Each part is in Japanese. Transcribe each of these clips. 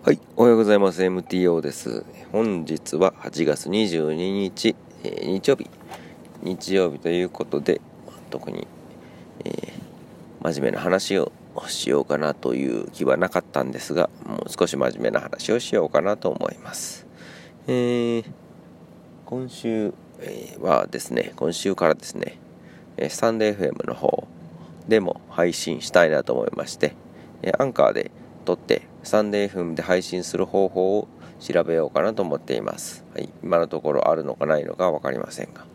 はい、おはようございます。MTO です。本日は8月22日、えー、日曜日。日曜日ということで、特に、えー、真面目な話をしようかなという気はなかったんですが、もう少し真面目な話をしようかなと思います。えー、今週はですね、今週からですね、スタンデー FM の方でも配信したいなと思いまして、アンカーで撮ってサンデー FM で配信する方法を調べようかなと思っています、はい、今のところあるのかないのか分かりませんが、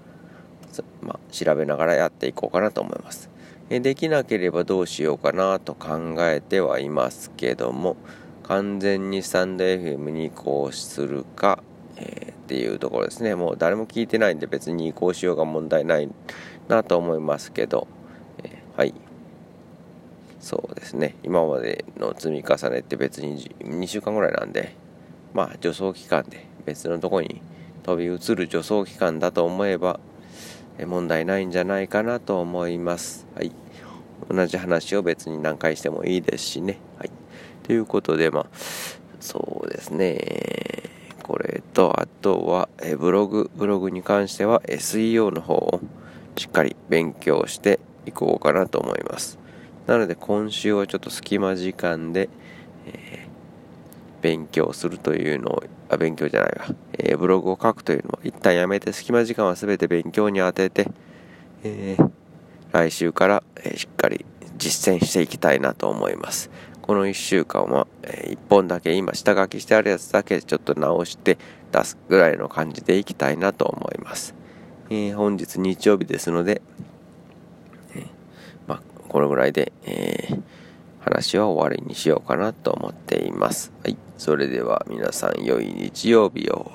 まあ、調べながらやっていこうかなと思います。えできなければどうしようかなと考えてはいますけども完全にスタンド FM に移行するか、えー、っていうところですね。もう誰も聞いてないんで別に移行しようが問題ないなと思いますけど、えー、はい。そうですね。今までの積み重ねって別に2週間ぐらいなんでまあ助走期間で別のとこに飛び移る助走期間だと思えば問題ないんじゃないかなと思います。はい。同じ話を別に何回してもいいですしね。はい。ということでまあそうですね。これとあとはえブログブログに関しては SEO の方をしっかり勉強していこうかなと思います。なので今週はちょっと隙間時間で、えー、勉強するというのを、あ、勉強じゃないわ、えー、ブログを書くというのを一旦やめて隙間時間は全て勉強に当てて、えー、来週から、えしっかり実践していきたいなと思います。この1週間は、え1本だけ今下書きしてあるやつだけちょっと直して出すぐらいの感じでいきたいなと思います。え本日日曜日ですので、このぐらいで、えー、話は終わりにしようかなと思っています。はい。それでは皆さん良い日曜日を。